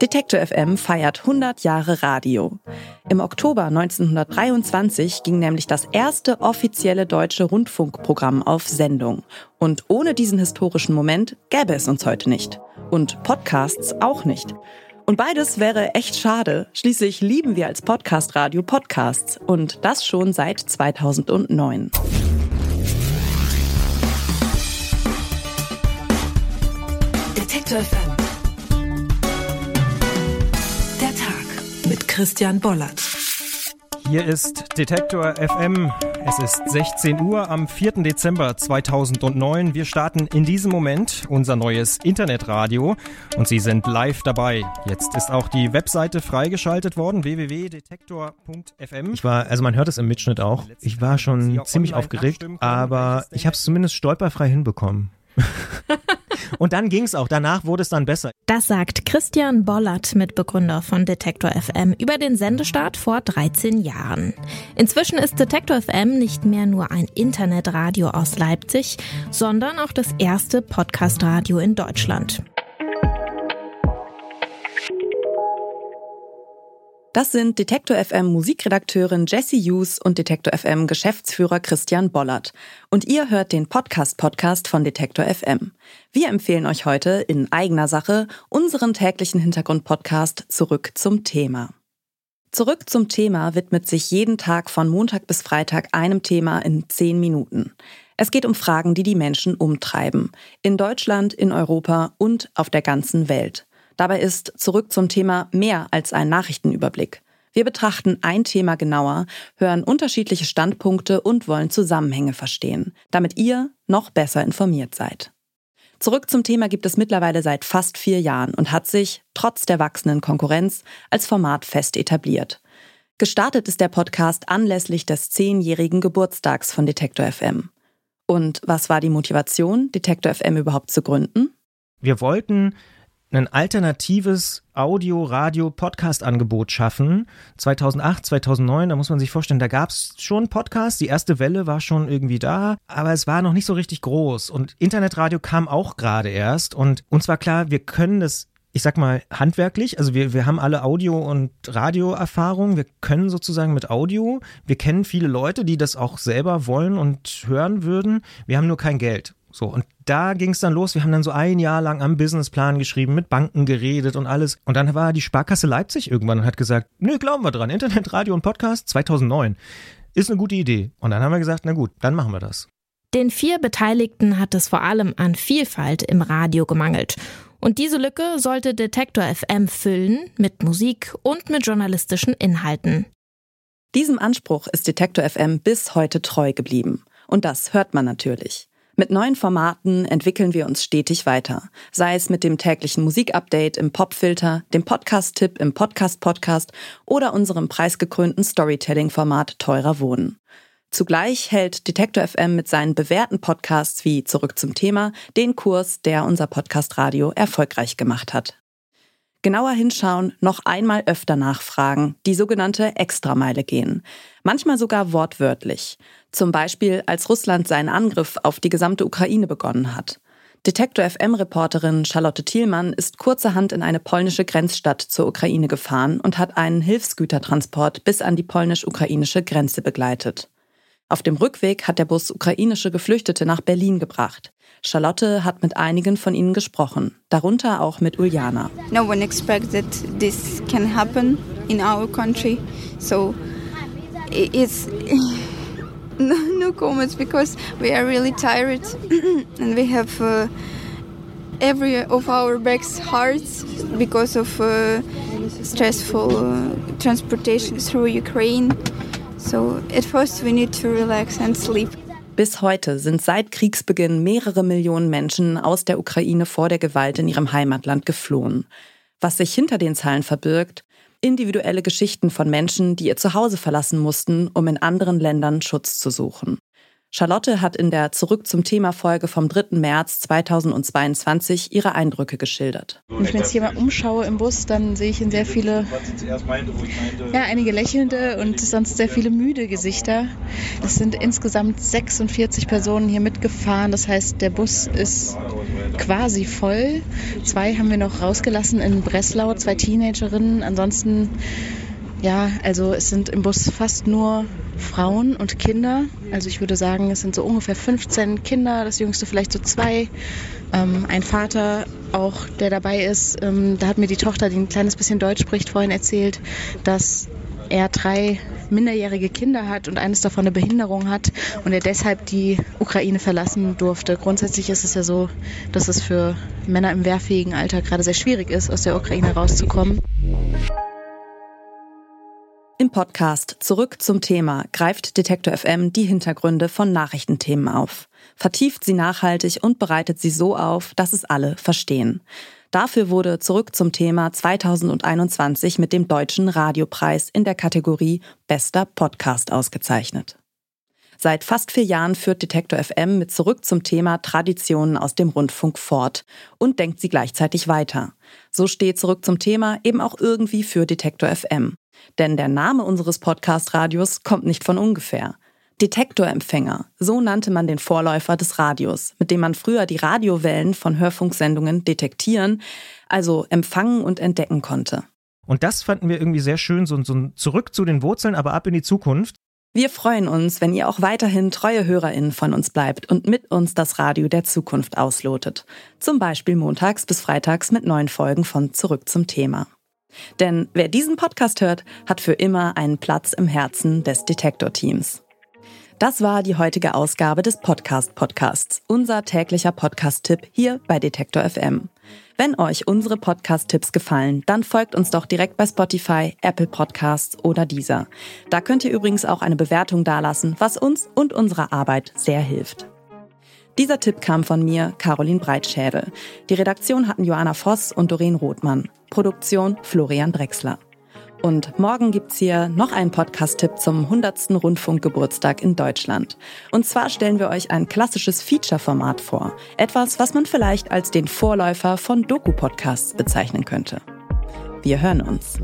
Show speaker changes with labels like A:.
A: Detektor FM feiert 100 Jahre Radio. Im Oktober 1923 ging nämlich das erste offizielle deutsche Rundfunkprogramm auf Sendung. Und ohne diesen historischen Moment gäbe es uns heute nicht. Und Podcasts auch nicht. Und beides wäre echt schade. Schließlich lieben wir als Podcast-Radio Podcasts. Und das schon seit 2009.
B: Detektor FM Christian Bollert.
C: Hier ist Detektor FM. Es ist 16 Uhr am 4. Dezember 2009. Wir starten in diesem Moment unser neues Internetradio und Sie sind live dabei. Jetzt ist auch die Webseite freigeschaltet worden, www.detektor.fm.
D: Ich war, also man hört es im Mitschnitt auch, ich war schon ziemlich aufgeregt, aber ich habe es zumindest stolperfrei hinbekommen. Und dann ging es auch. Danach wurde es dann besser.
E: Das sagt Christian Bollert, Mitbegründer von Detektor FM, über den Sendestart vor 13 Jahren. Inzwischen ist Detektor FM nicht mehr nur ein Internetradio aus Leipzig, sondern auch das erste Podcastradio in Deutschland.
A: Das sind Detektor FM Musikredakteurin Jessie Hughes und Detektor FM Geschäftsführer Christian Bollert. Und ihr hört den Podcast-Podcast von Detektor FM. Wir empfehlen euch heute in eigener Sache unseren täglichen Hintergrund-Podcast Zurück zum Thema. Zurück zum Thema widmet sich jeden Tag von Montag bis Freitag einem Thema in zehn Minuten. Es geht um Fragen, die die Menschen umtreiben. In Deutschland, in Europa und auf der ganzen Welt. Dabei ist zurück zum Thema mehr als ein Nachrichtenüberblick. Wir betrachten ein Thema genauer, hören unterschiedliche Standpunkte und wollen Zusammenhänge verstehen, damit ihr noch besser informiert seid. Zurück zum Thema gibt es mittlerweile seit fast vier Jahren und hat sich, trotz der wachsenden Konkurrenz, als Format fest etabliert. Gestartet ist der Podcast anlässlich des zehnjährigen Geburtstags von Detektor FM. Und was war die Motivation, Detektor FM überhaupt zu gründen?
D: Wir wollten ein alternatives Audio-, Radio-, Podcast-Angebot schaffen. 2008, 2009, da muss man sich vorstellen, da gab es schon Podcasts. Die erste Welle war schon irgendwie da, aber es war noch nicht so richtig groß. Und Internetradio kam auch gerade erst. Und uns war klar, wir können das ich sag mal, handwerklich. Also wir, wir haben alle Audio- und Radioerfahrung. Wir können sozusagen mit Audio. Wir kennen viele Leute, die das auch selber wollen und hören würden. Wir haben nur kein Geld. So, und da ging es dann los. Wir haben dann so ein Jahr lang am Businessplan geschrieben, mit Banken geredet und alles. Und dann war die Sparkasse Leipzig irgendwann und hat gesagt, nö, glauben wir dran, Internet, Radio und Podcast 2009. Ist eine gute Idee. Und dann haben wir gesagt, na gut, dann machen wir das.
E: Den vier Beteiligten hat es vor allem an Vielfalt im Radio gemangelt. Und diese Lücke sollte Detektor FM füllen mit Musik und mit journalistischen Inhalten.
A: Diesem Anspruch ist Detektor FM bis heute treu geblieben. Und das hört man natürlich. Mit neuen Formaten entwickeln wir uns stetig weiter. Sei es mit dem täglichen Musikupdate im Popfilter, dem Podcast-Tipp im Podcast-Podcast oder unserem preisgekrönten Storytelling-Format Teurer Wohnen. Zugleich hält Detektor FM mit seinen bewährten Podcasts wie Zurück zum Thema den Kurs, der unser Podcast Radio erfolgreich gemacht hat. Genauer hinschauen, noch einmal öfter nachfragen, die sogenannte Extrameile gehen. Manchmal sogar wortwörtlich. Zum Beispiel, als Russland seinen Angriff auf die gesamte Ukraine begonnen hat. Detektor FM-Reporterin Charlotte Thielmann ist kurzerhand in eine polnische Grenzstadt zur Ukraine gefahren und hat einen Hilfsgütertransport bis an die polnisch-ukrainische Grenze begleitet. Auf dem Rückweg hat der Bus ukrainische Geflüchtete nach Berlin gebracht. Charlotte hat mit einigen von ihnen gesprochen, darunter auch mit Uljana.
F: No one expected this can happen in our country, so it's no, no comments because we are really tired and we have uh, every of our bags hard because of uh, stressful uh, transportation through Ukraine. So at first we need to relax and sleep.
A: Bis heute sind seit Kriegsbeginn mehrere Millionen Menschen aus der Ukraine vor der Gewalt in ihrem Heimatland geflohen. Was sich hinter den Zahlen verbirgt, individuelle Geschichten von Menschen, die ihr Zuhause verlassen mussten, um in anderen Ländern Schutz zu suchen. Charlotte hat in der Zurück zum Thema Folge vom 3. März 2022 ihre Eindrücke geschildert.
G: Wenn ich mich jetzt hier mal umschaue im Bus, dann sehe ich in sehr viele, ja, einige lächelnde und sonst sehr viele müde Gesichter. Es sind insgesamt 46 Personen hier mitgefahren. Das heißt, der Bus ist quasi voll. Zwei haben wir noch rausgelassen in Breslau, zwei Teenagerinnen. Ansonsten ja, also es sind im Bus fast nur Frauen und Kinder. Also ich würde sagen, es sind so ungefähr 15 Kinder, das jüngste vielleicht so zwei. Ähm, ein Vater auch, der dabei ist. Ähm, da hat mir die Tochter, die ein kleines bisschen Deutsch spricht, vorhin erzählt, dass er drei minderjährige Kinder hat und eines davon eine Behinderung hat und er deshalb die Ukraine verlassen durfte. Grundsätzlich ist es ja so, dass es für Männer im wehrfähigen Alter gerade sehr schwierig ist, aus der Ukraine rauszukommen.
A: Im Podcast Zurück zum Thema greift Detektor FM die Hintergründe von Nachrichtenthemen auf, vertieft sie nachhaltig und bereitet sie so auf, dass es alle verstehen. Dafür wurde Zurück zum Thema 2021 mit dem Deutschen Radiopreis in der Kategorie Bester Podcast ausgezeichnet. Seit fast vier Jahren führt Detektor FM mit Zurück zum Thema Traditionen aus dem Rundfunk fort und denkt sie gleichzeitig weiter. So steht Zurück zum Thema eben auch irgendwie für Detektor FM. Denn der Name unseres Podcast-Radios kommt nicht von ungefähr. Detektorempfänger, so nannte man den Vorläufer des Radios, mit dem man früher die Radiowellen von Hörfunksendungen detektieren, also empfangen und entdecken konnte.
D: Und das fanden wir irgendwie sehr schön, so, so zurück zu den Wurzeln, aber ab in die Zukunft.
A: Wir freuen uns, wenn ihr auch weiterhin treue HörerInnen von uns bleibt und mit uns das Radio der Zukunft auslotet. Zum Beispiel montags bis freitags mit neuen Folgen von Zurück zum Thema. Denn wer diesen Podcast hört, hat für immer einen Platz im Herzen des Detektor-Teams. Das war die heutige Ausgabe des Podcast Podcasts, unser täglicher Podcast-Tipp hier bei Detektor FM. Wenn euch unsere Podcast-Tipps gefallen, dann folgt uns doch direkt bei Spotify, Apple Podcasts oder dieser. Da könnt ihr übrigens auch eine Bewertung dalassen, was uns und unserer Arbeit sehr hilft. Dieser Tipp kam von mir, Caroline Breitschädel. Die Redaktion hatten Joanna Voss und Doreen Rothmann. Produktion Florian Drexler. Und morgen gibt's hier noch einen Podcast-Tipp zum 100. Rundfunkgeburtstag in Deutschland. Und zwar stellen wir euch ein klassisches Feature-Format vor. Etwas, was man vielleicht als den Vorläufer von Doku-Podcasts bezeichnen könnte. Wir hören uns.